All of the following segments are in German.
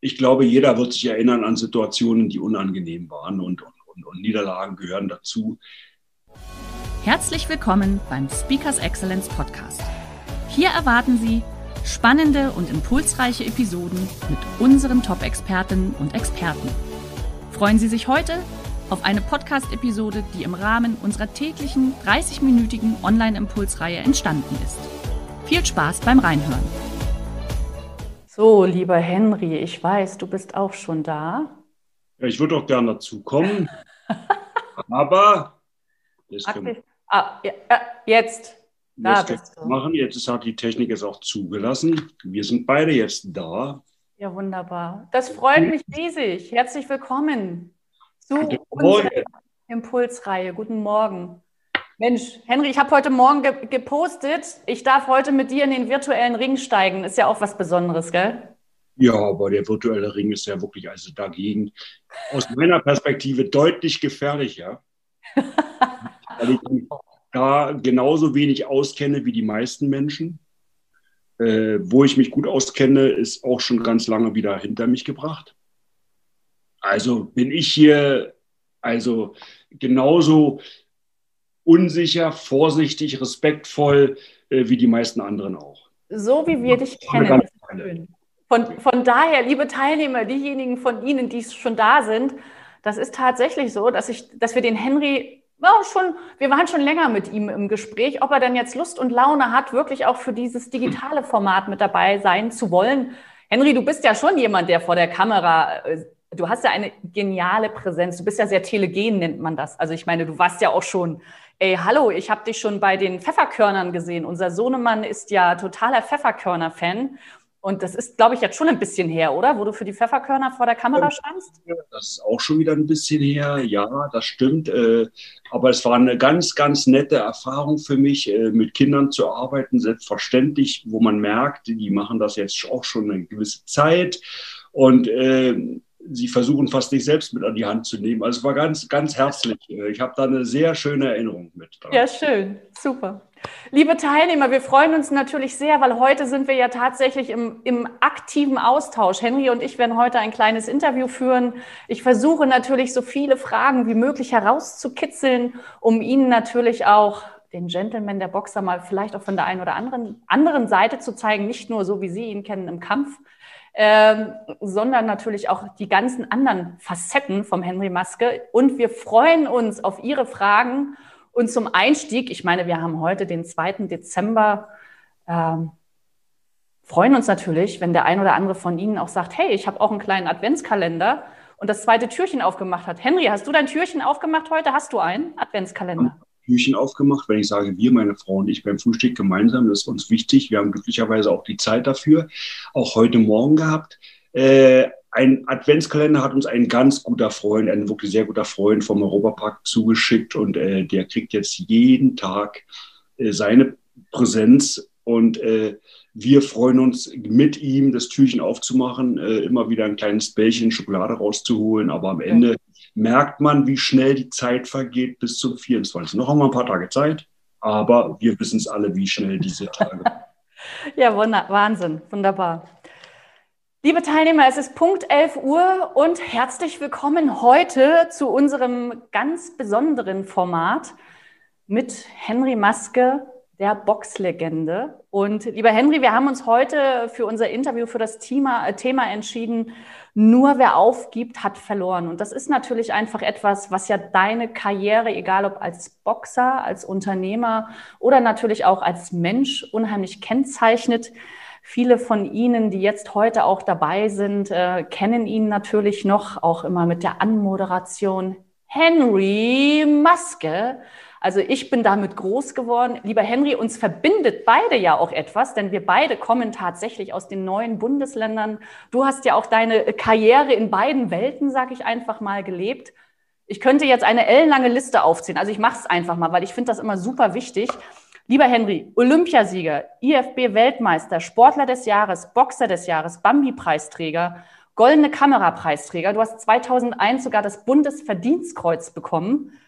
ich glaube, jeder wird sich erinnern an Situationen, die unangenehm waren und, und, und Niederlagen gehören dazu. Herzlich willkommen beim Speakers Excellence Podcast. Hier erwarten Sie spannende und impulsreiche Episoden mit unseren Top-Expertinnen und Experten. Freuen Sie sich heute auf eine Podcast-Episode, die im Rahmen unserer täglichen 30-minütigen Online-Impulsreihe entstanden ist. Viel Spaß beim Reinhören. So, lieber Henry, ich weiß, du bist auch schon da. Ja, ich würde auch gerne dazu kommen. aber jetzt, können, ah, ja, jetzt. Da bist du. machen. Jetzt hat die Technik es auch zugelassen. Wir sind beide jetzt da. Ja, wunderbar. Das freut mich riesig. Herzlich willkommen zu unserer Impulsreihe. Guten Morgen. Mensch, Henry, ich habe heute Morgen ge gepostet, ich darf heute mit dir in den virtuellen Ring steigen. Ist ja auch was Besonderes, gell? Ja, aber der virtuelle Ring ist ja wirklich also dagegen aus meiner Perspektive deutlich gefährlicher. weil ich mich da genauso wenig auskenne wie die meisten Menschen. Äh, wo ich mich gut auskenne, ist auch schon ganz lange wieder hinter mich gebracht. Also bin ich hier also genauso unsicher, vorsichtig, respektvoll, äh, wie die meisten anderen auch. So wie wir dich kennen. Von, von daher, liebe Teilnehmer, diejenigen von Ihnen, die schon da sind, das ist tatsächlich so, dass, ich, dass wir den Henry ja, schon, wir waren schon länger mit ihm im Gespräch, ob er denn jetzt Lust und Laune hat, wirklich auch für dieses digitale Format mit dabei sein zu wollen. Henry, du bist ja schon jemand, der vor der Kamera, äh, du hast ja eine geniale Präsenz. Du bist ja sehr telegen, nennt man das. Also ich meine, du warst ja auch schon Ey, hallo, ich habe dich schon bei den Pfefferkörnern gesehen. Unser Sohnemann ist ja totaler Pfefferkörner-Fan. Und das ist, glaube ich, jetzt schon ein bisschen her, oder? Wo du für die Pfefferkörner vor der Kamera standst? Das ist auch schon wieder ein bisschen her. Ja, das stimmt. Äh, aber es war eine ganz, ganz nette Erfahrung für mich, äh, mit Kindern zu arbeiten. Selbstverständlich, wo man merkt, die machen das jetzt auch schon eine gewisse Zeit. Und äh, sie versuchen fast dich selbst mit an die Hand zu nehmen. Also es war ganz, ganz herzlich. Ich habe da eine sehr schöne Erinnerung mit. Dran. Ja, schön, super. Liebe Teilnehmer, wir freuen uns natürlich sehr, weil heute sind wir ja tatsächlich im, im aktiven Austausch. Henry und ich werden heute ein kleines Interview führen. Ich versuche natürlich so viele Fragen wie möglich herauszukitzeln, um Ihnen natürlich auch den Gentleman der Boxer mal vielleicht auch von der einen oder anderen, anderen Seite zu zeigen, nicht nur so, wie Sie ihn kennen im Kampf, ähm, sondern natürlich auch die ganzen anderen Facetten vom Henry Maske. Und wir freuen uns auf Ihre Fragen. Und zum Einstieg, ich meine, wir haben heute den 2. Dezember, ähm, freuen uns natürlich, wenn der ein oder andere von Ihnen auch sagt, hey, ich habe auch einen kleinen Adventskalender und das zweite Türchen aufgemacht hat. Henry, hast du dein Türchen aufgemacht heute? Hast du einen Adventskalender? Küchen aufgemacht. Wenn ich sage, wir, meine Frau und ich beim Frühstück gemeinsam, das ist uns wichtig. Wir haben glücklicherweise auch die Zeit dafür. Auch heute Morgen gehabt. Äh, ein Adventskalender hat uns ein ganz guter Freund, ein wirklich sehr guter Freund vom Europapark zugeschickt und äh, der kriegt jetzt jeden Tag äh, seine Präsenz und äh, wir freuen uns mit ihm, das Türchen aufzumachen, äh, immer wieder ein kleines Bällchen Schokolade rauszuholen, aber am Ende merkt man, wie schnell die Zeit vergeht bis zum 24. Noch haben wir ein paar Tage Zeit, aber wir wissen es alle, wie schnell diese Tage. ja, wunder Wahnsinn, wunderbar. Liebe Teilnehmer, es ist Punkt 11 Uhr und herzlich willkommen heute zu unserem ganz besonderen Format mit Henry Maske, der Boxlegende. Und lieber Henry, wir haben uns heute für unser Interview für das Thema, äh, Thema entschieden, nur wer aufgibt, hat verloren. Und das ist natürlich einfach etwas, was ja deine Karriere, egal ob als Boxer, als Unternehmer oder natürlich auch als Mensch, unheimlich kennzeichnet. Viele von Ihnen, die jetzt heute auch dabei sind, äh, kennen ihn natürlich noch, auch immer mit der Anmoderation. Henry Maske. Also ich bin damit groß geworden. Lieber Henry, uns verbindet beide ja auch etwas, denn wir beide kommen tatsächlich aus den neuen Bundesländern. Du hast ja auch deine Karriere in beiden Welten, sag ich einfach mal, gelebt. Ich könnte jetzt eine ellenlange Liste aufziehen. Also ich mache es einfach mal, weil ich finde das immer super wichtig. Lieber Henry, Olympiasieger, IFB-Weltmeister, Sportler des Jahres, Boxer des Jahres, Bambi-Preisträger, Goldene Kamera-Preisträger. Du hast 2001 sogar das Bundesverdienstkreuz bekommen.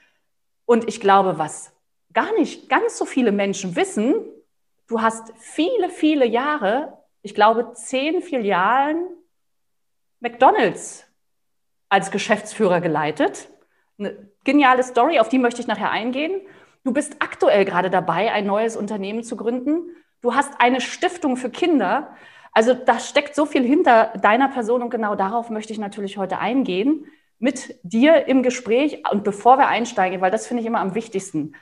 Und ich glaube, was gar nicht ganz so viele Menschen wissen, du hast viele, viele Jahre, ich glaube zehn Filialen McDonald's als Geschäftsführer geleitet. Eine geniale Story, auf die möchte ich nachher eingehen. Du bist aktuell gerade dabei, ein neues Unternehmen zu gründen. Du hast eine Stiftung für Kinder. Also da steckt so viel hinter deiner Person und genau darauf möchte ich natürlich heute eingehen mit dir im Gespräch und bevor wir einsteigen, weil das finde ich immer am wichtigsten.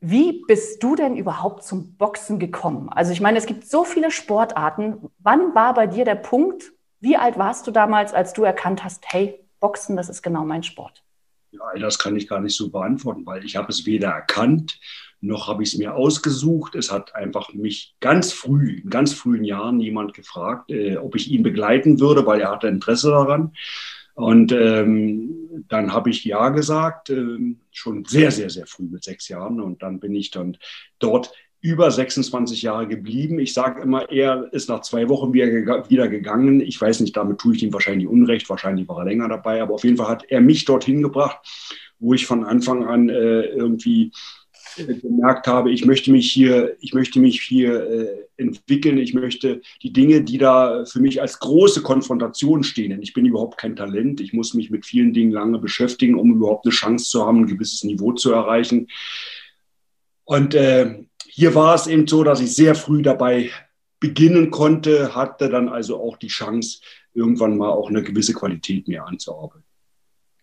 Wie bist du denn überhaupt zum Boxen gekommen? Also ich meine, es gibt so viele Sportarten. Wann war bei dir der Punkt? Wie alt warst du damals, als du erkannt hast, hey, Boxen, das ist genau mein Sport? Ja, das kann ich gar nicht so beantworten, weil ich habe es weder erkannt, noch habe ich es mir ausgesucht. Es hat einfach mich ganz früh, in ganz frühen Jahren jemand gefragt, äh, ob ich ihn begleiten würde, weil er hatte Interesse daran. Und ähm, dann habe ich Ja gesagt, ähm, schon sehr, sehr, sehr früh mit sechs Jahren. Und dann bin ich dann dort über 26 Jahre geblieben. Ich sage immer, er ist nach zwei Wochen wieder, wieder gegangen. Ich weiß nicht, damit tue ich ihm wahrscheinlich Unrecht. Wahrscheinlich war er länger dabei. Aber auf jeden Fall hat er mich dorthin gebracht, wo ich von Anfang an äh, irgendwie gemerkt habe, ich möchte mich hier, ich möchte mich hier äh, entwickeln, ich möchte die Dinge, die da für mich als große Konfrontation stehen, denn ich bin überhaupt kein Talent, ich muss mich mit vielen Dingen lange beschäftigen, um überhaupt eine Chance zu haben, ein gewisses Niveau zu erreichen. Und äh, hier war es eben so, dass ich sehr früh dabei beginnen konnte, hatte dann also auch die Chance, irgendwann mal auch eine gewisse Qualität mehr anzuarbeiten.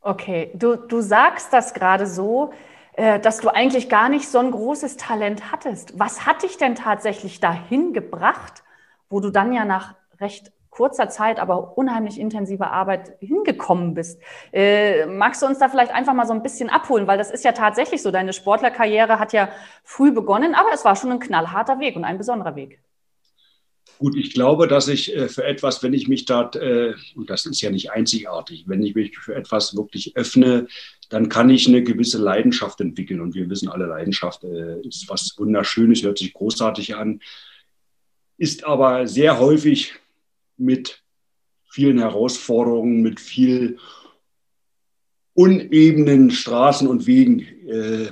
Okay, du, du sagst das gerade so, dass du eigentlich gar nicht so ein großes Talent hattest. Was hat dich denn tatsächlich dahin gebracht, wo du dann ja nach recht kurzer Zeit, aber unheimlich intensiver Arbeit hingekommen bist. Äh, magst du uns da vielleicht einfach mal so ein bisschen abholen? Weil das ist ja tatsächlich so, deine Sportlerkarriere hat ja früh begonnen, aber es war schon ein knallharter Weg und ein besonderer Weg. Gut, ich glaube, dass ich äh, für etwas, wenn ich mich dort, äh, und das ist ja nicht einzigartig, wenn ich mich für etwas wirklich öffne, dann kann ich eine gewisse Leidenschaft entwickeln. Und wir wissen alle, Leidenschaft äh, ist was Wunderschönes, hört sich großartig an, ist aber sehr häufig mit vielen Herausforderungen, mit viel unebenen Straßen und Wegen, äh,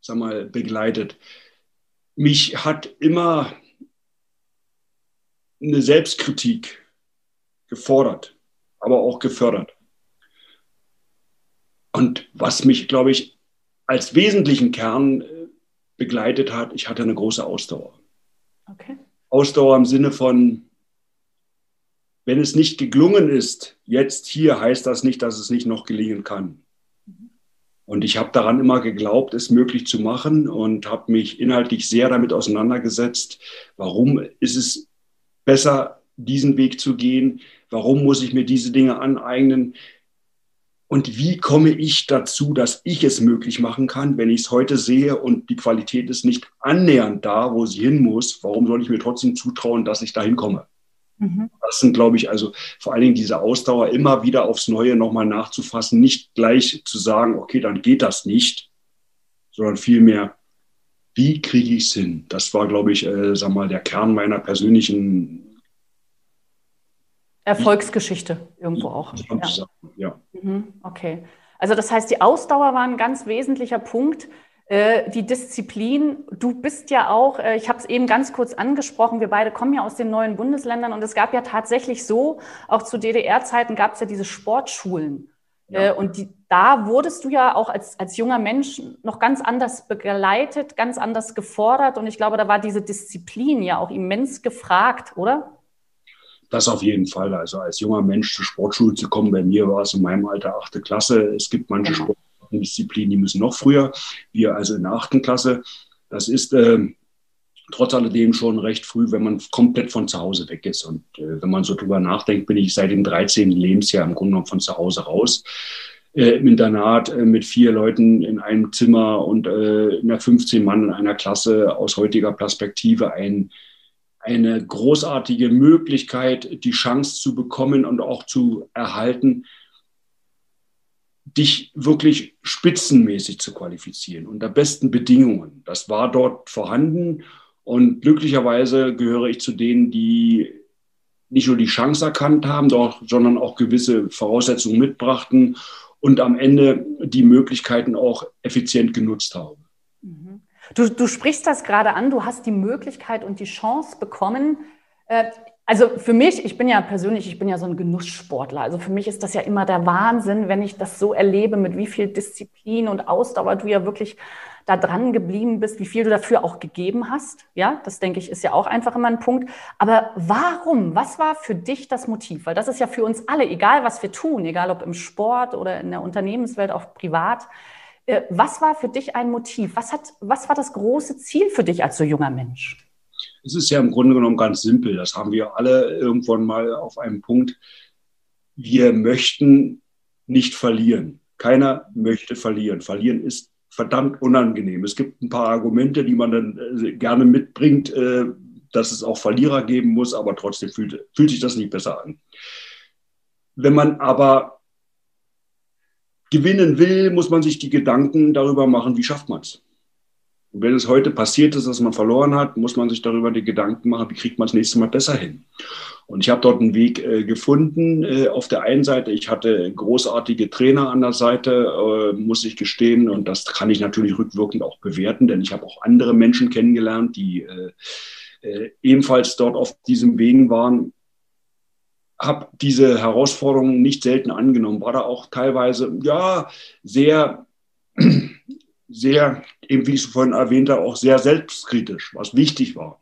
sag mal, begleitet. Mich hat immer eine Selbstkritik gefordert, aber auch gefördert. Und was mich, glaube ich, als wesentlichen Kern äh, begleitet hat, ich hatte eine große Ausdauer. Okay. Ausdauer im Sinne von, wenn es nicht geglungen ist, jetzt hier, heißt das nicht, dass es nicht noch gelingen kann. Mhm. Und ich habe daran immer geglaubt, es möglich zu machen und habe mich inhaltlich sehr damit auseinandergesetzt, warum ist es besser, diesen Weg zu gehen? Warum muss ich mir diese Dinge aneignen? Und wie komme ich dazu, dass ich es möglich machen kann, wenn ich es heute sehe und die Qualität ist nicht annähernd da, wo sie hin muss? Warum soll ich mir trotzdem zutrauen, dass ich dahin komme? Mhm. Das sind, glaube ich, also vor allen Dingen diese Ausdauer immer wieder aufs Neue nochmal nachzufassen, nicht gleich zu sagen, okay, dann geht das nicht, sondern vielmehr, wie kriege ich es hin? Das war, glaube ich, äh, sag mal, der Kern meiner persönlichen Erfolgsgeschichte irgendwo auch. Ja. ja. Mhm, okay. Also das heißt, die Ausdauer war ein ganz wesentlicher Punkt. Äh, die Disziplin, du bist ja auch, äh, ich habe es eben ganz kurz angesprochen, wir beide kommen ja aus den neuen Bundesländern und es gab ja tatsächlich so, auch zu DDR-Zeiten gab es ja diese Sportschulen. Ja. Äh, und die, da wurdest du ja auch als, als junger Mensch noch ganz anders begleitet, ganz anders gefordert. Und ich glaube, da war diese Disziplin ja auch immens gefragt, oder? Das auf jeden Fall. Also als junger Mensch zur Sportschule zu kommen, bei mir war es in meinem Alter achte Klasse. Es gibt manche genau. Sportdisziplinen, die müssen noch früher. Wir also in der achten Klasse. Das ist äh, trotz alledem schon recht früh, wenn man komplett von zu Hause weg ist. Und äh, wenn man so drüber nachdenkt, bin ich seit dem 13. Lebensjahr im Grunde genommen von zu Hause raus. äh, im Internat äh, mit vier Leuten in einem Zimmer und in der 15 Mann in einer Klasse aus heutiger Perspektive ein, eine großartige Möglichkeit, die Chance zu bekommen und auch zu erhalten, dich wirklich spitzenmäßig zu qualifizieren, unter besten Bedingungen. Das war dort vorhanden und glücklicherweise gehöre ich zu denen, die nicht nur die Chance erkannt haben, doch, sondern auch gewisse Voraussetzungen mitbrachten und am Ende die Möglichkeiten auch effizient genutzt haben. Du, du sprichst das gerade an, du hast die Möglichkeit und die Chance bekommen. Äh, also für mich, ich bin ja persönlich, ich bin ja so ein Genusssportler. Also für mich ist das ja immer der Wahnsinn, wenn ich das so erlebe, mit wie viel Disziplin und Ausdauer du ja wirklich da dran geblieben bist, wie viel du dafür auch gegeben hast. Ja, das denke ich ist ja auch einfach immer ein Punkt. Aber warum? Was war für dich das Motiv? Weil das ist ja für uns alle, egal was wir tun, egal ob im Sport oder in der Unternehmenswelt, auch privat. Äh, was war für dich ein Motiv? Was, hat, was war das große Ziel für dich als so junger Mensch? Es ist ja im Grunde genommen ganz simpel. Das haben wir alle irgendwann mal auf einem Punkt. Wir möchten nicht verlieren. Keiner möchte verlieren. Verlieren ist verdammt unangenehm. Es gibt ein paar Argumente, die man dann äh, gerne mitbringt, äh, dass es auch Verlierer geben muss, aber trotzdem fühlt, fühlt sich das nicht besser an. Wenn man aber gewinnen will, muss man sich die Gedanken darüber machen, wie schafft man es. Und wenn es heute passiert ist, dass man verloren hat, muss man sich darüber die Gedanken machen, wie kriegt man es nächstes Mal besser hin. Und ich habe dort einen Weg äh, gefunden. Äh, auf der einen Seite, ich hatte großartige Trainer an der Seite, äh, muss ich gestehen. Und das kann ich natürlich rückwirkend auch bewerten, denn ich habe auch andere Menschen kennengelernt, die äh, äh, ebenfalls dort auf diesem Wegen waren. Habe diese Herausforderungen nicht selten angenommen, war da auch teilweise, ja, sehr, sehr, eben wie ich es vorhin erwähnte, auch sehr selbstkritisch, was wichtig war.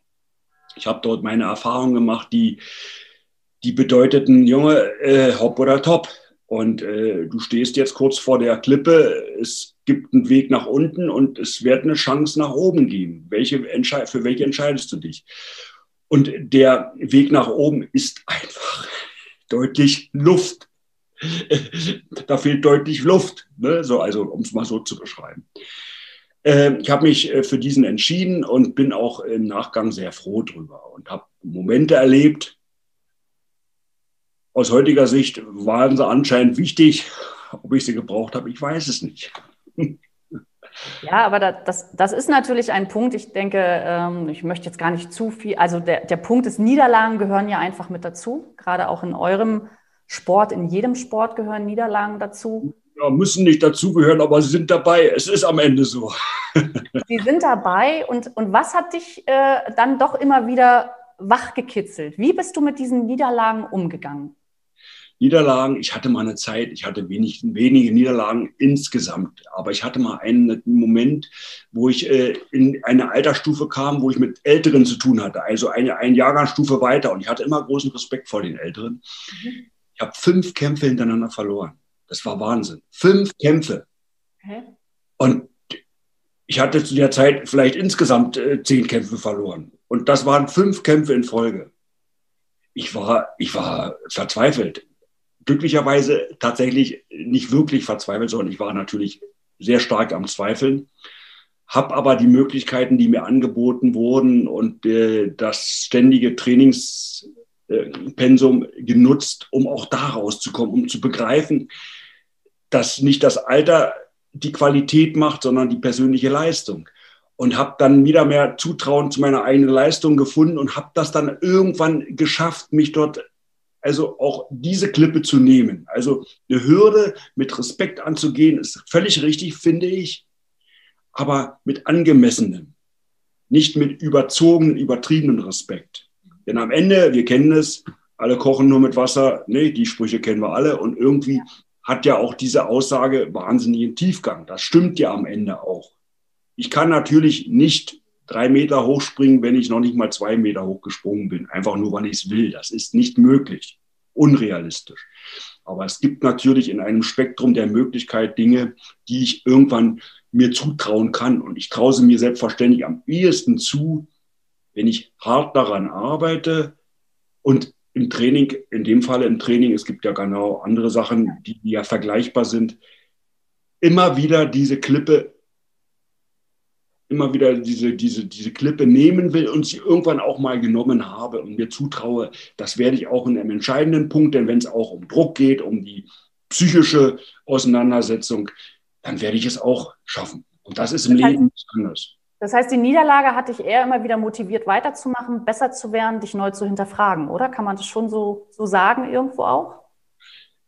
Ich habe dort meine Erfahrungen gemacht, die, die bedeuteten, Junge, äh, hopp oder top. Und äh, du stehst jetzt kurz vor der Klippe, es gibt einen Weg nach unten und es wird eine Chance nach oben geben. Welche für welche entscheidest du dich? Und der Weg nach oben ist einfach deutlich Luft. da fehlt deutlich Luft, ne? so, also um es mal so zu beschreiben. Äh, ich habe mich äh, für diesen entschieden und bin auch im Nachgang sehr froh drüber und habe Momente erlebt. Aus heutiger Sicht waren sie anscheinend wichtig. Ob ich sie gebraucht habe, ich weiß es nicht. Ja, aber das, das ist natürlich ein Punkt. Ich denke, ähm, ich möchte jetzt gar nicht zu viel. Also der, der Punkt ist, Niederlagen gehören ja einfach mit dazu. Gerade auch in eurem Sport, in jedem Sport gehören Niederlagen dazu ja, müssen nicht dazugehören, aber sie sind dabei. Es ist am Ende so. sie sind dabei und, und was hat dich äh, dann doch immer wieder wachgekitzelt? Wie bist du mit diesen Niederlagen umgegangen? Niederlagen, ich hatte mal eine Zeit, ich hatte wenig, wenige Niederlagen insgesamt, aber ich hatte mal einen Moment, wo ich äh, in eine Altersstufe kam, wo ich mit Älteren zu tun hatte, also eine, eine Jahrgangsstufe weiter und ich hatte immer großen Respekt vor den Älteren. Mhm. Ich habe fünf Kämpfe hintereinander verloren. Das war Wahnsinn. Fünf Kämpfe. Okay. Und ich hatte zu der Zeit vielleicht insgesamt äh, zehn Kämpfe verloren. Und das waren fünf Kämpfe in Folge. Ich war, ich war verzweifelt. Glücklicherweise tatsächlich nicht wirklich verzweifelt, sondern ich war natürlich sehr stark am Zweifeln. Hab aber die Möglichkeiten, die mir angeboten wurden und äh, das ständige Trainings, äh, genutzt, um auch da rauszukommen, um zu begreifen, dass nicht das Alter die Qualität macht, sondern die persönliche Leistung. Und habe dann wieder mehr Zutrauen zu meiner eigenen Leistung gefunden und habe das dann irgendwann geschafft, mich dort also auch diese Klippe zu nehmen. Also eine Hürde mit Respekt anzugehen, ist völlig richtig, finde ich, aber mit angemessenem, nicht mit überzogenen, übertriebenen Respekt. Denn am Ende, wir kennen es, alle kochen nur mit Wasser. Nee, die Sprüche kennen wir alle. Und irgendwie hat ja auch diese Aussage wahnsinnigen Tiefgang. Das stimmt ja am Ende auch. Ich kann natürlich nicht drei Meter hochspringen, wenn ich noch nicht mal zwei Meter hochgesprungen bin. Einfach nur, weil ich es will. Das ist nicht möglich. Unrealistisch. Aber es gibt natürlich in einem Spektrum der Möglichkeit Dinge, die ich irgendwann mir zutrauen kann. Und ich traue sie mir selbstverständlich am ehesten zu, wenn ich hart daran arbeite und im Training, in dem Falle im Training, es gibt ja genau andere Sachen, die ja vergleichbar sind, immer wieder diese Klippe, immer wieder diese, diese, diese Klippe nehmen will und sie irgendwann auch mal genommen habe und mir zutraue, das werde ich auch in einem entscheidenden Punkt, denn wenn es auch um Druck geht, um die psychische Auseinandersetzung, dann werde ich es auch schaffen. Und das ist im das heißt, Leben anders. Das heißt, die Niederlage hat dich eher immer wieder motiviert, weiterzumachen, besser zu werden, dich neu zu hinterfragen, oder? Kann man das schon so, so sagen irgendwo auch?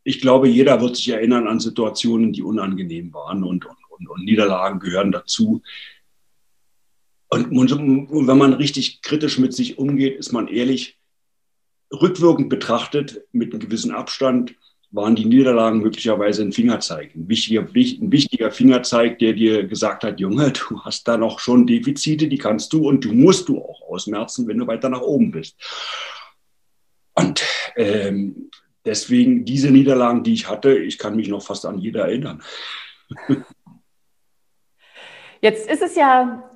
Ich glaube, jeder wird sich erinnern an Situationen, die unangenehm waren und, und, und, und Niederlagen gehören dazu. Und, wenn man richtig kritisch mit sich umgeht, ist man ehrlich, rückwirkend betrachtet, mit einem gewissen Abstand, waren die Niederlagen möglicherweise ein Fingerzeig, ein wichtiger, ein wichtiger Fingerzeig, der dir gesagt hat, Junge, du hast da noch schon Defizite, die kannst du und du musst du auch ausmerzen, wenn du weiter nach oben bist. Und ähm, deswegen diese Niederlagen, die ich hatte, ich kann mich noch fast an jeder erinnern. Jetzt ist es ja,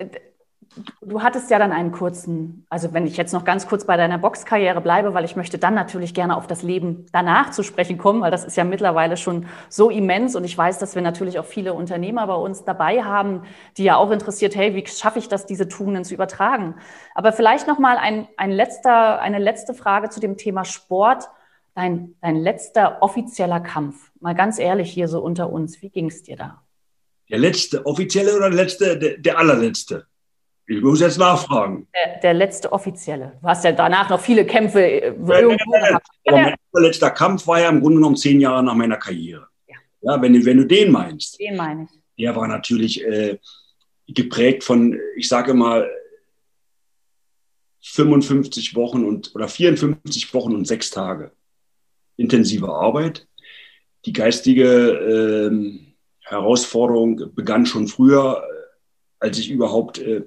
Du hattest ja dann einen kurzen, also wenn ich jetzt noch ganz kurz bei deiner Boxkarriere bleibe, weil ich möchte dann natürlich gerne auf das Leben danach zu sprechen kommen, weil das ist ja mittlerweile schon so immens und ich weiß, dass wir natürlich auch viele Unternehmer bei uns dabei haben, die ja auch interessiert, hey, wie schaffe ich das, diese Tugenden zu übertragen? Aber vielleicht noch mal ein, ein letzter, eine letzte Frage zu dem Thema Sport. Dein, dein letzter offizieller Kampf, mal ganz ehrlich hier so unter uns, wie ging es dir da? Der letzte offizielle oder der letzte, der, der allerletzte? Ich muss jetzt nachfragen. Der, der, letzte offizielle. Du hast ja danach noch viele Kämpfe äh. Aber mein letzter Kampf war ja im Grunde genommen zehn Jahre nach meiner Karriere. Ja. ja wenn, wenn du den meinst. Den meine ich. Der war natürlich äh, geprägt von, ich sage mal, 55 Wochen und oder 54 Wochen und sechs Tage intensive Arbeit. Die geistige äh, Herausforderung begann schon früher als ich überhaupt äh,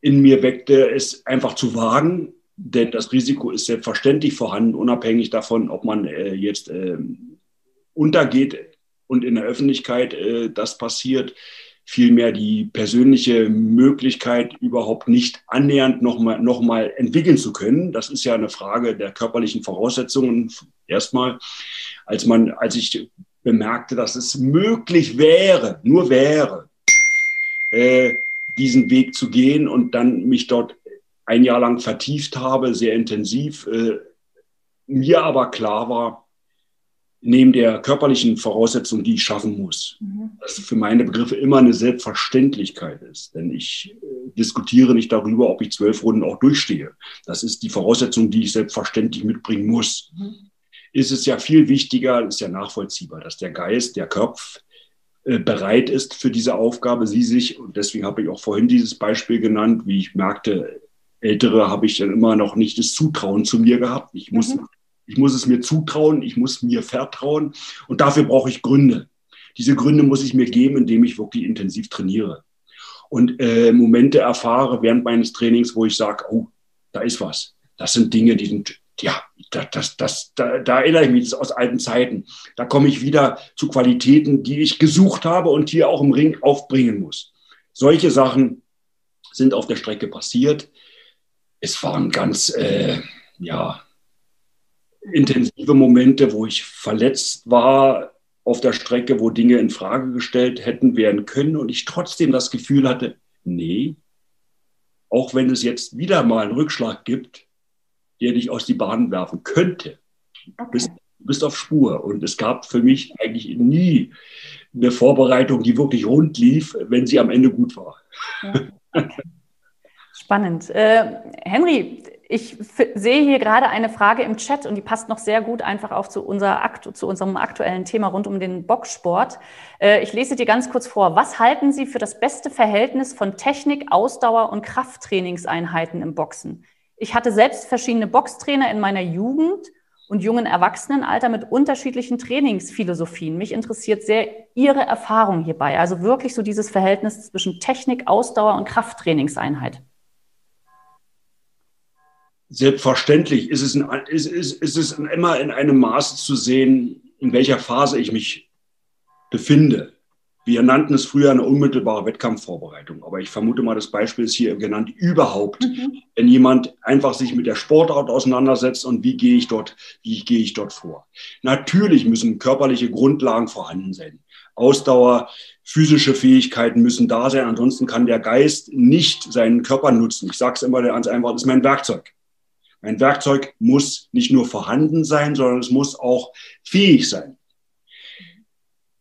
in mir weckte, es einfach zu wagen. Denn das Risiko ist selbstverständlich vorhanden, unabhängig davon, ob man äh, jetzt äh, untergeht und in der Öffentlichkeit äh, das passiert. Vielmehr die persönliche Möglichkeit, überhaupt nicht annähernd nochmal noch mal entwickeln zu können. Das ist ja eine Frage der körperlichen Voraussetzungen erstmal. Als, man, als ich bemerkte, dass es möglich wäre, nur wäre, äh, diesen Weg zu gehen und dann mich dort ein Jahr lang vertieft habe, sehr intensiv. Äh, mir aber klar war, neben der körperlichen Voraussetzung, die ich schaffen muss, mhm. dass für meine Begriffe immer eine Selbstverständlichkeit ist. Denn ich äh, diskutiere nicht darüber, ob ich zwölf Runden auch durchstehe. Das ist die Voraussetzung, die ich selbstverständlich mitbringen muss. Mhm. Ist es ja viel wichtiger, ist ja nachvollziehbar, dass der Geist, der Kopf bereit ist für diese Aufgabe, sie sich, und deswegen habe ich auch vorhin dieses Beispiel genannt, wie ich merkte, Ältere habe ich dann immer noch nicht das Zutrauen zu mir gehabt. Ich muss, mhm. ich muss es mir zutrauen, ich muss mir vertrauen und dafür brauche ich Gründe. Diese Gründe muss ich mir geben, indem ich wirklich intensiv trainiere und äh, Momente erfahre während meines Trainings, wo ich sage, oh, da ist was. Das sind Dinge, die sind ja, das, das, das, da, da erinnere ich mich das aus alten Zeiten. Da komme ich wieder zu Qualitäten, die ich gesucht habe und hier auch im Ring aufbringen muss. Solche Sachen sind auf der Strecke passiert. Es waren ganz, äh, ja, intensive Momente, wo ich verletzt war auf der Strecke, wo Dinge in Frage gestellt hätten werden können und ich trotzdem das Gefühl hatte, nee, auch wenn es jetzt wieder mal einen Rückschlag gibt, der dich aus die Bahn werfen könnte. Okay. Du, bist, du bist auf Spur. Und es gab für mich eigentlich nie eine Vorbereitung, die wirklich rund lief, wenn sie am Ende gut war. Ja. Spannend. Äh, Henry, ich sehe hier gerade eine Frage im Chat und die passt noch sehr gut einfach auch zu, unser Aktu zu unserem aktuellen Thema rund um den Boxsport. Äh, ich lese dir ganz kurz vor. Was halten Sie für das beste Verhältnis von Technik, Ausdauer und Krafttrainingseinheiten im Boxen? Ich hatte selbst verschiedene Boxtrainer in meiner Jugend und jungen Erwachsenenalter mit unterschiedlichen Trainingsphilosophien. Mich interessiert sehr Ihre Erfahrung hierbei. Also wirklich so dieses Verhältnis zwischen Technik, Ausdauer und Krafttrainingseinheit. Selbstverständlich ist es, in, ist, ist, ist es immer in einem Maße zu sehen, in welcher Phase ich mich befinde. Wir nannten es früher eine unmittelbare Wettkampfvorbereitung, aber ich vermute mal, das Beispiel ist hier genannt überhaupt, mhm. wenn jemand einfach sich mit der Sportart auseinandersetzt und wie gehe ich dort, wie gehe ich dort vor. Natürlich müssen körperliche Grundlagen vorhanden sein. Ausdauer, physische Fähigkeiten müssen da sein. Ansonsten kann der Geist nicht seinen Körper nutzen. Ich sage es immer ganz einfach, das ist mein Werkzeug. Mein Werkzeug muss nicht nur vorhanden sein, sondern es muss auch fähig sein.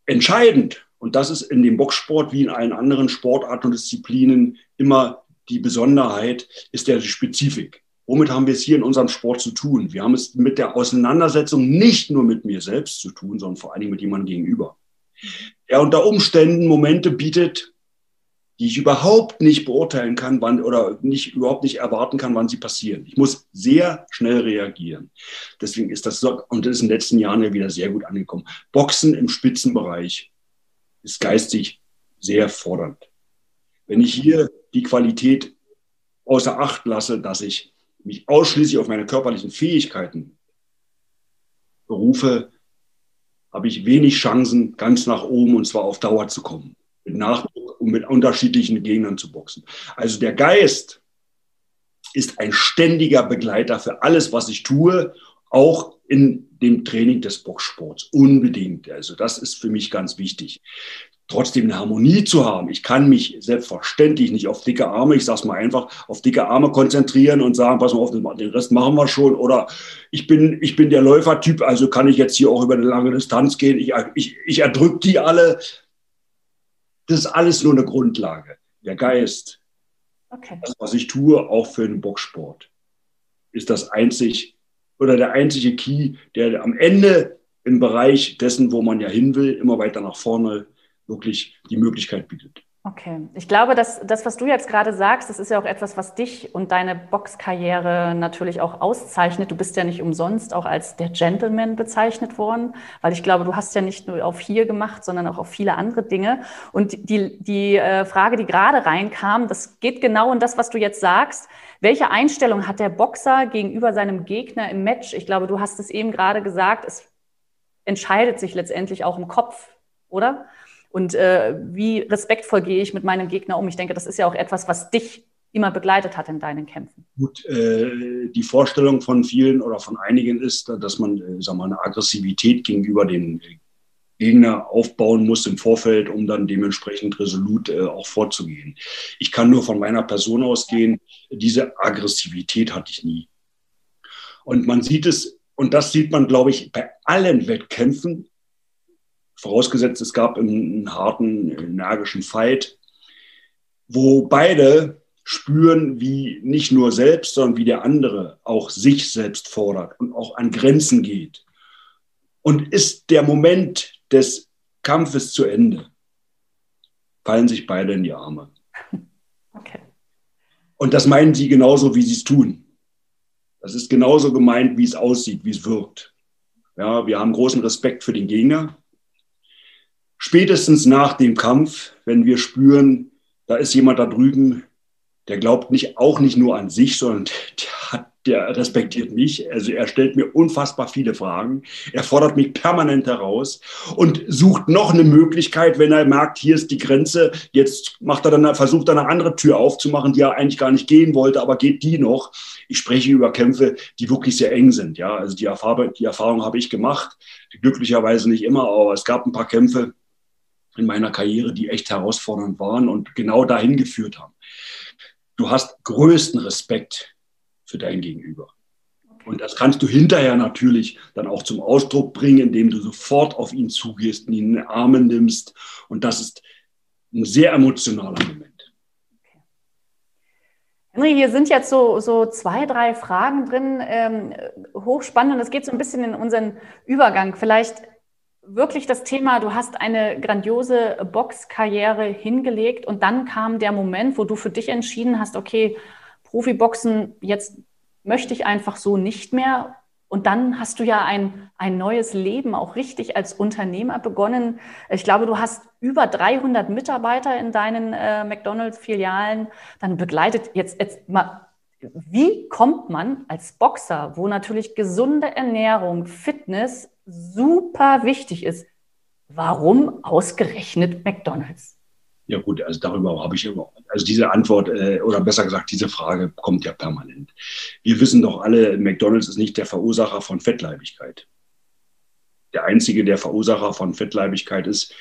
Entscheidend, und das ist in dem Boxsport wie in allen anderen Sportarten und Disziplinen immer die Besonderheit, ist der Spezifik. Womit haben wir es hier in unserem Sport zu tun? Wir haben es mit der Auseinandersetzung nicht nur mit mir selbst zu tun, sondern vor allen Dingen mit jemandem gegenüber. Der unter Umständen Momente bietet, die ich überhaupt nicht beurteilen kann, wann oder nicht überhaupt nicht erwarten kann, wann sie passieren. Ich muss sehr schnell reagieren. Deswegen ist das so, und das ist in den letzten Jahren ja wieder sehr gut angekommen. Boxen im Spitzenbereich ist geistig sehr fordernd. Wenn ich hier die Qualität außer Acht lasse, dass ich mich ausschließlich auf meine körperlichen Fähigkeiten berufe, habe ich wenig Chancen, ganz nach oben und zwar auf Dauer zu kommen. Mit Nachdruck und mit unterschiedlichen Gegnern zu boxen. Also der Geist ist ein ständiger Begleiter für alles, was ich tue, auch in dem Training des Boxsports. Unbedingt. Also das ist für mich ganz wichtig trotzdem eine Harmonie zu haben. Ich kann mich selbstverständlich nicht auf dicke Arme, ich sage es mal einfach, auf dicke Arme konzentrieren und sagen, pass mal auf, den Rest machen wir schon. Oder ich bin, ich bin der Läufertyp, also kann ich jetzt hier auch über eine lange Distanz gehen. Ich, ich, ich erdrücke die alle. Das ist alles nur eine Grundlage. Der Geist, okay. das, was ich tue, auch für den Boxsport, ist das einzig oder der einzige Key, der am Ende im Bereich dessen, wo man ja hin will, immer weiter nach vorne wirklich die Möglichkeit bietet. Okay, ich glaube, dass das, was du jetzt gerade sagst, das ist ja auch etwas, was dich und deine Boxkarriere natürlich auch auszeichnet. Du bist ja nicht umsonst auch als der Gentleman bezeichnet worden, weil ich glaube, du hast ja nicht nur auf hier gemacht, sondern auch auf viele andere Dinge. Und die, die äh, Frage, die gerade reinkam, das geht genau in das, was du jetzt sagst. Welche Einstellung hat der Boxer gegenüber seinem Gegner im Match? Ich glaube, du hast es eben gerade gesagt, es entscheidet sich letztendlich auch im Kopf, oder? Und äh, wie respektvoll gehe ich mit meinem Gegner um? Ich denke, das ist ja auch etwas, was dich immer begleitet hat in deinen Kämpfen. Gut, äh, die Vorstellung von vielen oder von einigen ist, dass man äh, sag mal, eine Aggressivität gegenüber den Gegner aufbauen muss im Vorfeld, um dann dementsprechend resolut äh, auch vorzugehen. Ich kann nur von meiner Person ausgehen, diese Aggressivität hatte ich nie. Und man sieht es, und das sieht man, glaube ich, bei allen Wettkämpfen, vorausgesetzt es gab einen harten, energischen Fight, wo beide spüren, wie nicht nur selbst, sondern wie der andere auch sich selbst fordert und auch an Grenzen geht. Und ist der Moment des Kampfes zu Ende, fallen sich beide in die Arme. Okay. Und das meinen sie genauso, wie sie es tun. Das ist genauso gemeint, wie es aussieht, wie es wirkt. Ja, wir haben großen Respekt für den Gegner spätestens nach dem Kampf, wenn wir spüren, da ist jemand da drüben, der glaubt nicht, auch nicht nur an sich, sondern der, hat, der respektiert mich. Also er stellt mir unfassbar viele Fragen. Er fordert mich permanent heraus und sucht noch eine Möglichkeit, wenn er merkt, hier ist die Grenze. Jetzt macht er dann, versucht er eine andere Tür aufzumachen, die er eigentlich gar nicht gehen wollte, aber geht die noch. Ich spreche über Kämpfe, die wirklich sehr eng sind. Ja, also die Erfahrung, die Erfahrung habe ich gemacht. Glücklicherweise nicht immer, aber es gab ein paar Kämpfe, in meiner Karriere, die echt herausfordernd waren und genau dahin geführt haben. Du hast größten Respekt für dein Gegenüber. Und das kannst du hinterher natürlich dann auch zum Ausdruck bringen, indem du sofort auf ihn zugehst, ihn in den Armen nimmst. Und das ist ein sehr emotionaler Moment. Okay. Henry, hier sind jetzt so, so zwei, drei Fragen drin, ähm, hochspannend. Und es geht so ein bisschen in unseren Übergang. Vielleicht wirklich das Thema, du hast eine grandiose Boxkarriere hingelegt und dann kam der Moment, wo du für dich entschieden hast, okay, Profiboxen, jetzt möchte ich einfach so nicht mehr. Und dann hast du ja ein, ein neues Leben auch richtig als Unternehmer begonnen. Ich glaube, du hast über 300 Mitarbeiter in deinen äh, McDonalds-Filialen. Dann begleitet jetzt, jetzt mal, wie kommt man als Boxer, wo natürlich gesunde Ernährung, Fitness super wichtig ist. Warum ausgerechnet McDonald's? Ja gut, also darüber habe ich immer, also diese Antwort äh, oder besser gesagt, diese Frage kommt ja permanent. Wir wissen doch alle, McDonald's ist nicht der Verursacher von Fettleibigkeit. Der einzige, der Verursacher von Fettleibigkeit ist,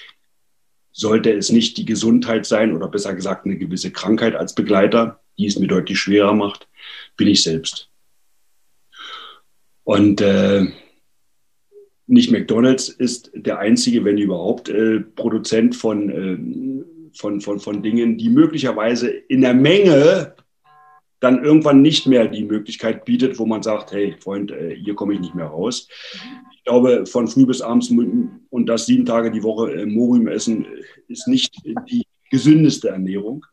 sollte es nicht die Gesundheit sein oder besser gesagt eine gewisse Krankheit als Begleiter, die es mir deutlich schwerer macht, bin ich selbst. Und äh, nicht McDonald's ist der einzige, wenn überhaupt, äh, Produzent von, äh, von, von, von Dingen, die möglicherweise in der Menge dann irgendwann nicht mehr die Möglichkeit bietet, wo man sagt, hey Freund, äh, hier komme ich nicht mehr raus. Ich glaube, von früh bis abends und das sieben Tage die Woche äh, Morium essen äh, ist nicht die gesündeste Ernährung,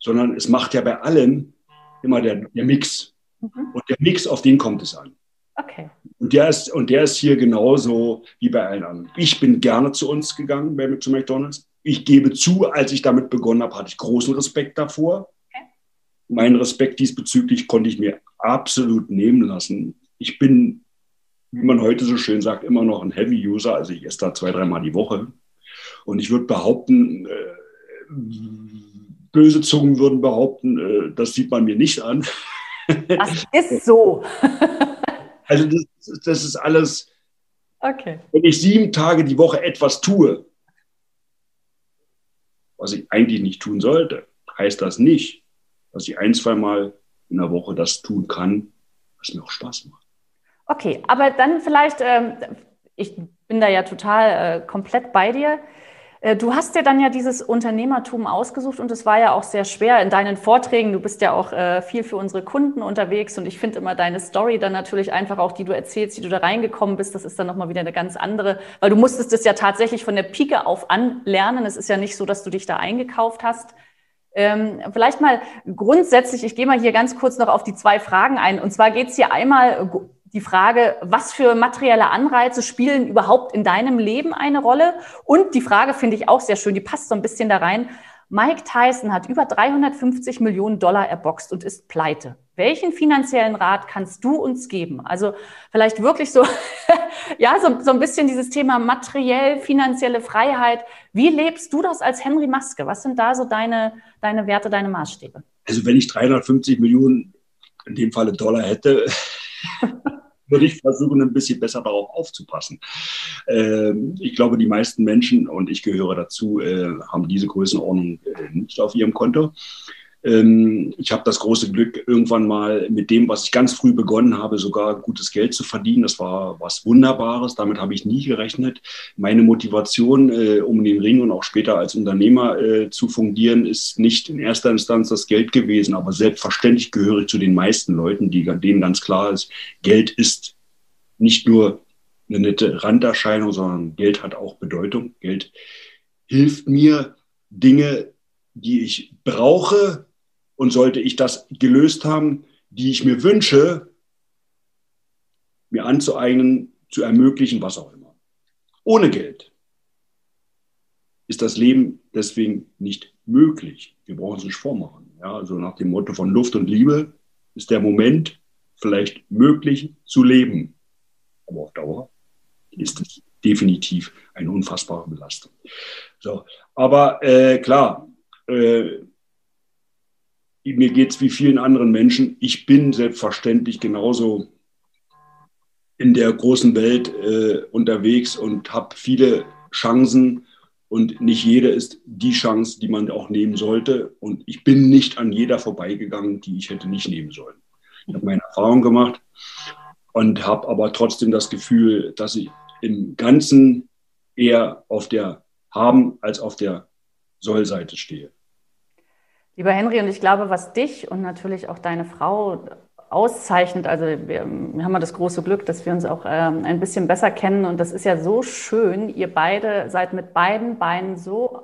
sondern es macht ja bei allem immer der, der Mix. Mhm. Und der Mix, auf den kommt es an. Okay. Und der, ist, und der ist hier genauso wie bei allen anderen. Ich bin gerne zu uns gegangen, bei, zu McDonalds. Ich gebe zu, als ich damit begonnen habe, hatte ich großen Respekt davor. Okay. Meinen Respekt diesbezüglich konnte ich mir absolut nehmen lassen. Ich bin, wie man heute so schön sagt, immer noch ein Heavy-User. Also ich esse da zwei, dreimal die Woche. Und ich würde behaupten, äh, böse Zungen würden behaupten, äh, das sieht man mir nicht an. Das ist so. Also das, das ist alles, okay. wenn ich sieben Tage die Woche etwas tue, was ich eigentlich nicht tun sollte, heißt das nicht, dass ich ein, zwei Mal in der Woche das tun kann, was mir auch Spaß macht. Okay, aber dann vielleicht, ähm, ich bin da ja total äh, komplett bei dir. Äh, du hast dir dann ja dieses Unternehmertum ausgesucht und es war ja auch sehr schwer in deinen Vorträgen. Du bist ja auch äh, viel für unsere Kunden unterwegs und ich finde immer deine Story dann natürlich einfach auch, die du erzählst, wie du da reingekommen bist, das ist dann nochmal wieder eine ganz andere, weil du musstest es ja tatsächlich von der Pike auf anlernen. Es ist ja nicht so, dass du dich da eingekauft hast. Ähm, vielleicht mal grundsätzlich, ich gehe mal hier ganz kurz noch auf die zwei Fragen ein. Und zwar geht es hier einmal die Frage, was für materielle Anreize spielen überhaupt in deinem Leben eine Rolle? Und die Frage finde ich auch sehr schön, die passt so ein bisschen da rein. Mike Tyson hat über 350 Millionen Dollar erboxt und ist pleite. Welchen finanziellen Rat kannst du uns geben? Also vielleicht wirklich so, ja, so, so ein bisschen dieses Thema materiell, finanzielle Freiheit. Wie lebst du das als Henry Maske? Was sind da so deine, deine Werte, deine Maßstäbe? Also wenn ich 350 Millionen, in dem Falle Dollar hätte, würde ich versuchen, ein bisschen besser darauf aufzupassen. Ähm, ich glaube, die meisten Menschen, und ich gehöre dazu, äh, haben diese Größenordnung äh, nicht auf ihrem Konto. Ähm, ich habe das große Glück, irgendwann mal mit dem, was ich ganz früh begonnen habe, sogar gutes Geld zu verdienen. Das war was Wunderbares. Damit habe ich nie gerechnet. Meine Motivation, äh, um in den Ring und auch später als Unternehmer äh, zu fungieren, ist nicht in erster Instanz das Geld gewesen. Aber selbstverständlich gehöre ich zu den meisten Leuten, die, denen ganz klar ist, Geld ist nicht nur eine nette Randerscheinung, sondern Geld hat auch Bedeutung. Geld hilft mir, Dinge, die ich brauche, und sollte ich das gelöst haben, die ich mir wünsche, mir anzueignen, zu ermöglichen, was auch immer. Ohne Geld ist das Leben deswegen nicht möglich. Wir brauchen es nicht vormachen. Ja, also nach dem Motto von Luft und Liebe ist der Moment vielleicht möglich zu leben. Aber auf Dauer ist es definitiv eine unfassbare Belastung. So, aber äh, klar, äh, mir geht es wie vielen anderen Menschen. Ich bin selbstverständlich genauso in der großen Welt äh, unterwegs und habe viele Chancen und nicht jede ist die Chance, die man auch nehmen sollte. Und ich bin nicht an jeder vorbeigegangen, die ich hätte nicht nehmen sollen. Ich habe meine Erfahrung gemacht und habe aber trotzdem das Gefühl, dass ich im Ganzen eher auf der Haben als auf der Soll-Seite stehe. Lieber Henry, und ich glaube, was dich und natürlich auch deine Frau auszeichnet, also wir, wir haben ja das große Glück, dass wir uns auch ähm, ein bisschen besser kennen und das ist ja so schön. Ihr beide seid mit beiden Beinen so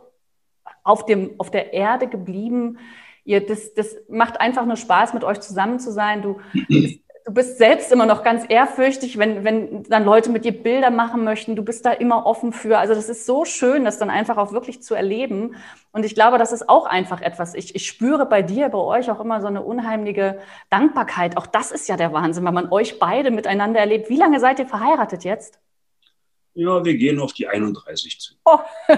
auf, dem, auf der Erde geblieben. Ihr, das, das macht einfach nur Spaß, mit euch zusammen zu sein. Du du bist selbst immer noch ganz ehrfürchtig, wenn, wenn dann Leute mit dir Bilder machen möchten. Du bist da immer offen für. Also das ist so schön, das dann einfach auch wirklich zu erleben. Und ich glaube, das ist auch einfach etwas. Ich, ich spüre bei dir, bei euch auch immer so eine unheimliche Dankbarkeit. Auch das ist ja der Wahnsinn, wenn man euch beide miteinander erlebt. Wie lange seid ihr verheiratet jetzt? Ja, wir gehen auf die 31 zu. Oh.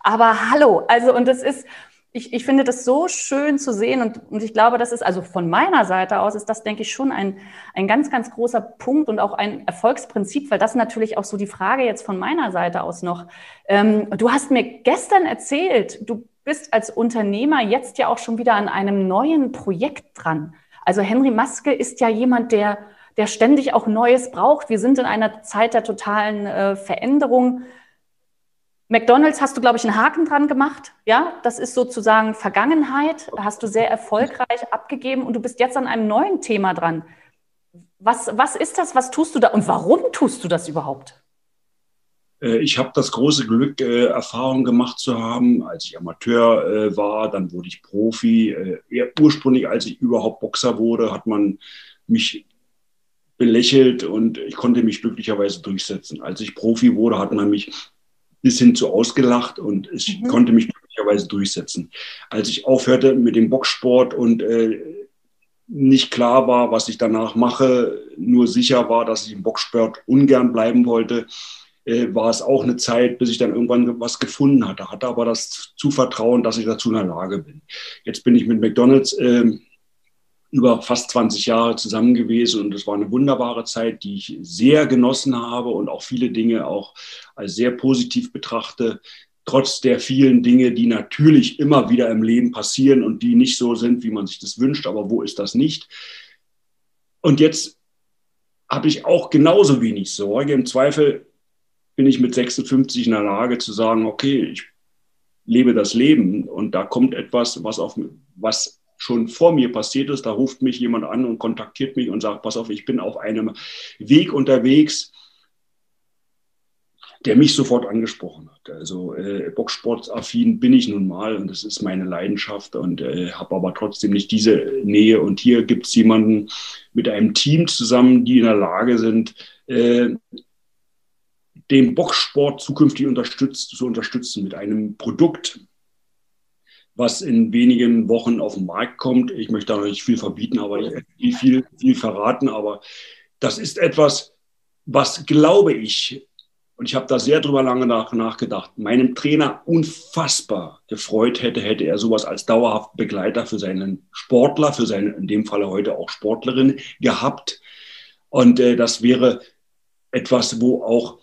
Aber hallo, also und das ist, ich, ich finde das so schön zu sehen und, und ich glaube, das ist also von meiner Seite aus, ist das, denke ich, schon ein, ein ganz, ganz großer Punkt und auch ein Erfolgsprinzip, weil das natürlich auch so die Frage jetzt von meiner Seite aus noch. Ähm, du hast mir gestern erzählt, du bist als Unternehmer jetzt ja auch schon wieder an einem neuen Projekt dran. Also Henry Maske ist ja jemand, der, der ständig auch Neues braucht. Wir sind in einer Zeit der totalen äh, Veränderung. McDonald's hast du, glaube ich, einen Haken dran gemacht. Ja, das ist sozusagen Vergangenheit. Da hast du sehr erfolgreich abgegeben und du bist jetzt an einem neuen Thema dran. Was, was ist das? Was tust du da und warum tust du das überhaupt? Äh, ich habe das große Glück, äh, Erfahrungen gemacht zu haben, als ich Amateur äh, war, dann wurde ich Profi. Ursprünglich, als ich überhaupt Boxer wurde, hat man mich belächelt und ich konnte mich glücklicherweise durchsetzen. Als ich Profi wurde, hat man mich bis hin zu ausgelacht und ich mhm. konnte mich glücklicherweise durchsetzen. Als ich aufhörte mit dem Boxsport und äh, nicht klar war, was ich danach mache, nur sicher war, dass ich im Boxsport ungern bleiben wollte, äh, war es auch eine Zeit, bis ich dann irgendwann was gefunden hatte, hatte aber das Zuvertrauen, dass ich dazu in der Lage bin. Jetzt bin ich mit McDonald's äh, über fast 20 Jahre zusammen gewesen und es war eine wunderbare Zeit, die ich sehr genossen habe und auch viele Dinge auch als sehr positiv betrachte, trotz der vielen Dinge, die natürlich immer wieder im Leben passieren und die nicht so sind, wie man sich das wünscht, aber wo ist das nicht? Und jetzt habe ich auch genauso wenig Sorge. Im Zweifel bin ich mit 56 in der Lage zu sagen, okay, ich lebe das Leben und da kommt etwas, was auf was schon vor mir passiert ist. Da ruft mich jemand an und kontaktiert mich und sagt, pass auf, ich bin auf einem Weg unterwegs, der mich sofort angesprochen hat. Also äh, Boxsportaffin bin ich nun mal und das ist meine Leidenschaft und äh, habe aber trotzdem nicht diese Nähe. Und hier gibt es jemanden mit einem Team zusammen, die in der Lage sind, äh, den Boxsport zukünftig unterstützt, zu unterstützen mit einem Produkt, was in wenigen Wochen auf den Markt kommt. Ich möchte da noch nicht viel verbieten, aber ich viel, viel verraten. Aber das ist etwas, was, glaube ich, und ich habe da sehr drüber lange nach, nachgedacht, meinem Trainer unfassbar gefreut hätte, hätte er sowas als dauerhaften Begleiter für seinen Sportler, für seine, in dem Falle heute auch Sportlerin gehabt. Und äh, das wäre etwas, wo auch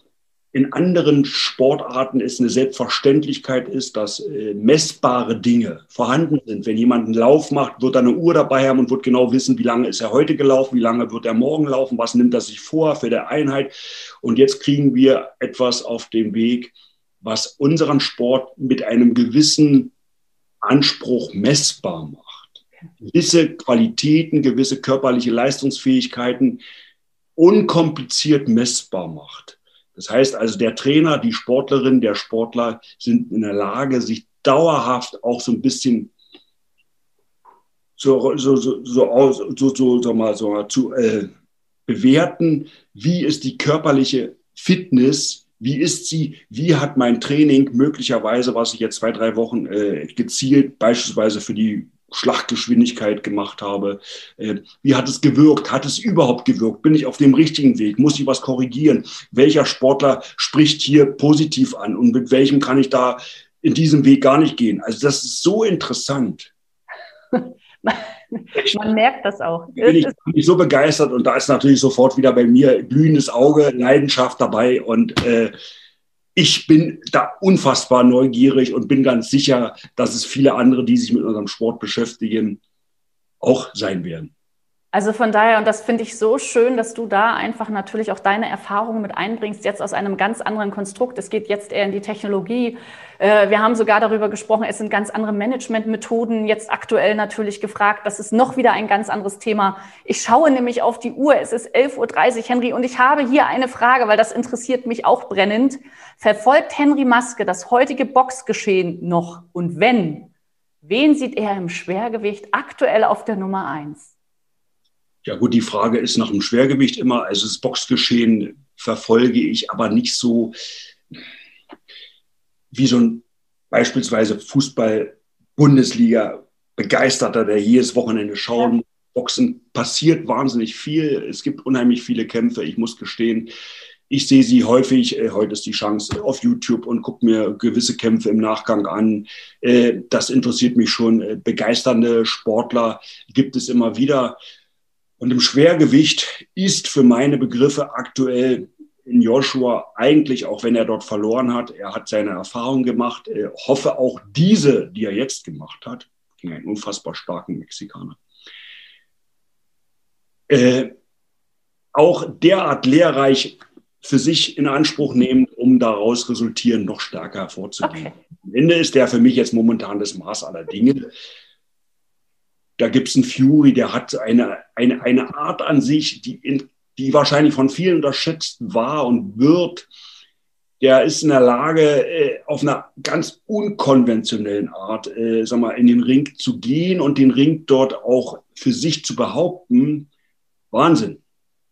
in anderen Sportarten es eine Selbstverständlichkeit ist, dass äh, messbare Dinge vorhanden sind. Wenn jemand einen Lauf macht, wird er eine Uhr dabei haben und wird genau wissen, wie lange ist er heute gelaufen, wie lange wird er morgen laufen, was nimmt er sich vor für der Einheit. Und jetzt kriegen wir etwas auf den Weg, was unseren Sport mit einem gewissen Anspruch messbar macht. Gewisse Qualitäten, gewisse körperliche Leistungsfähigkeiten unkompliziert messbar macht. Das heißt also, der Trainer, die Sportlerin, der Sportler sind in der Lage, sich dauerhaft auch so ein bisschen so, so, so, so, so, so, mal, so mal zu äh, bewerten, wie ist die körperliche Fitness, wie ist sie, wie hat mein Training möglicherweise, was ich jetzt zwei, drei Wochen äh, gezielt beispielsweise für die Schlachtgeschwindigkeit gemacht habe. Äh, wie hat es gewirkt? Hat es überhaupt gewirkt? Bin ich auf dem richtigen Weg? Muss ich was korrigieren? Welcher Sportler spricht hier positiv an und mit welchem kann ich da in diesem Weg gar nicht gehen? Also das ist so interessant. Man merkt das auch. Bin ich, bin ich so begeistert und da ist natürlich sofort wieder bei mir glühendes Auge, Leidenschaft dabei und äh, ich bin da unfassbar neugierig und bin ganz sicher, dass es viele andere, die sich mit unserem Sport beschäftigen, auch sein werden. Also von daher, und das finde ich so schön, dass du da einfach natürlich auch deine Erfahrungen mit einbringst, jetzt aus einem ganz anderen Konstrukt. Es geht jetzt eher in die Technologie. Äh, wir haben sogar darüber gesprochen, es sind ganz andere Managementmethoden jetzt aktuell natürlich gefragt. Das ist noch wieder ein ganz anderes Thema. Ich schaue nämlich auf die Uhr. Es ist 11.30 Uhr, Henry, und ich habe hier eine Frage, weil das interessiert mich auch brennend. Verfolgt Henry Maske das heutige Boxgeschehen noch? Und wenn, wen sieht er im Schwergewicht aktuell auf der Nummer eins? Ja gut, die Frage ist nach dem Schwergewicht immer, also das Boxgeschehen verfolge ich aber nicht so wie so ein beispielsweise Fußball-Bundesliga Begeisterter, der jedes Wochenende schauen ja. Boxen passiert wahnsinnig viel. Es gibt unheimlich viele Kämpfe. Ich muss gestehen, ich sehe sie häufig, äh, heute ist die Chance auf YouTube und gucke mir gewisse Kämpfe im Nachgang an. Äh, das interessiert mich schon. Äh, begeisternde Sportler gibt es immer wieder. Und im Schwergewicht ist für meine Begriffe aktuell in Joshua eigentlich, auch wenn er dort verloren hat, er hat seine Erfahrung gemacht, äh, hoffe auch diese, die er jetzt gemacht hat, gegen einen unfassbar starken Mexikaner, äh, auch derart lehrreich für sich in Anspruch nehmen, um daraus resultieren, noch stärker hervorzugehen. Okay. Am Ende ist der für mich jetzt momentan das Maß aller Dinge. Da gibt es einen Fury, der hat eine, eine, eine Art an sich, die, in, die wahrscheinlich von vielen unterschätzt war und wird. Der ist in der Lage, äh, auf einer ganz unkonventionellen Art äh, sag mal, in den Ring zu gehen und den Ring dort auch für sich zu behaupten. Wahnsinn.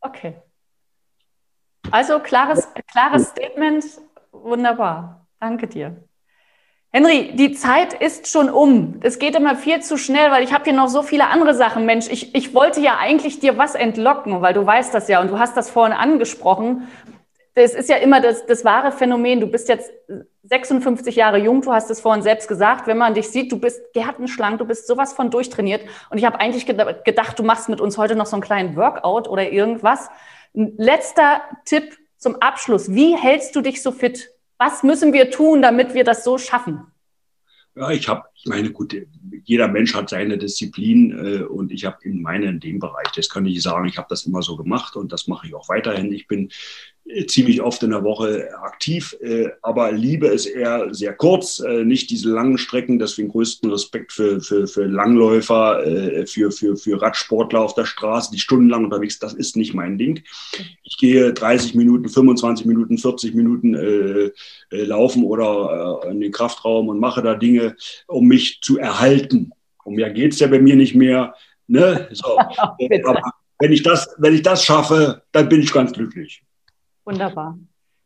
Okay. Also klares, klares Statement, wunderbar. Danke dir. Henry, die Zeit ist schon um. Es geht immer viel zu schnell, weil ich habe hier noch so viele andere Sachen. Mensch, ich, ich wollte ja eigentlich dir was entlocken, weil du weißt das ja und du hast das vorhin angesprochen. Das ist ja immer das, das wahre Phänomen. Du bist jetzt 56 Jahre jung, du hast es vorhin selbst gesagt. Wenn man dich sieht, du bist gärtenschlank, du bist sowas von durchtrainiert. Und ich habe eigentlich gedacht, du machst mit uns heute noch so einen kleinen Workout oder irgendwas. Letzter Tipp zum Abschluss. Wie hältst du dich so fit? Was müssen wir tun, damit wir das so schaffen? Ja, ich habe, ich meine, gut, jeder Mensch hat seine Disziplin äh, und ich habe in meinen, in dem Bereich, das kann ich sagen, ich habe das immer so gemacht und das mache ich auch weiterhin. Ich bin ziemlich oft in der Woche aktiv, äh, aber liebe es eher sehr kurz, äh, nicht diese langen Strecken. Deswegen größten Respekt für, für, für Langläufer, äh, für, für, für Radsportler auf der Straße, die stundenlang unterwegs Das ist nicht mein Ding. Ich gehe 30 Minuten, 25 Minuten, 40 Minuten äh, laufen oder äh, in den Kraftraum und mache da Dinge, um mich zu erhalten. Um mehr geht's ja bei mir nicht mehr. Ne? So. aber wenn ich, das, wenn ich das schaffe, dann bin ich ganz glücklich. Wunderbar.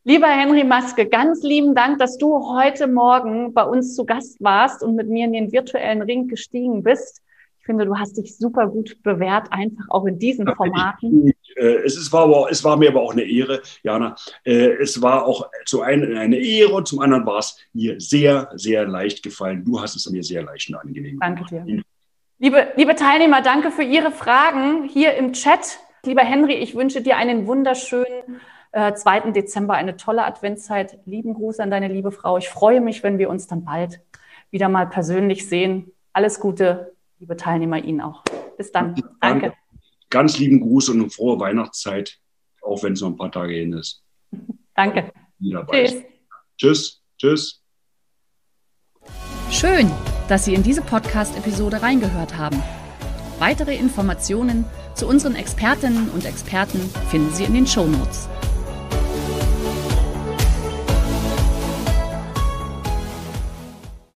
Lieber Henry Maske, ganz lieben Dank, dass du heute Morgen bei uns zu Gast warst und mit mir in den virtuellen Ring gestiegen bist. Ich finde, du hast dich super gut bewährt, einfach auch in diesen Formaten. Äh, es, ist, war aber, es war mir aber auch eine Ehre, Jana. Äh, es war auch zu einem eine Ehre und zum anderen war es mir sehr, sehr leicht gefallen. Du hast es mir sehr leicht und angenehm Danke dir. Liebe, liebe Teilnehmer, danke für Ihre Fragen hier im Chat. Lieber Henry, ich wünsche dir einen wunderschönen äh, 2. Dezember eine tolle Adventszeit. Lieben Gruß an deine liebe Frau. Ich freue mich, wenn wir uns dann bald wieder mal persönlich sehen. Alles Gute, liebe Teilnehmer, Ihnen auch. Bis dann. Danke. Ganz lieben Gruß und eine frohe Weihnachtszeit, auch wenn es noch ein paar Tage hin ist. Danke. Tschüss. Tschüss. Tschüss. Schön, dass Sie in diese Podcast-Episode reingehört haben. Weitere Informationen zu unseren Expertinnen und Experten finden Sie in den Show Notes.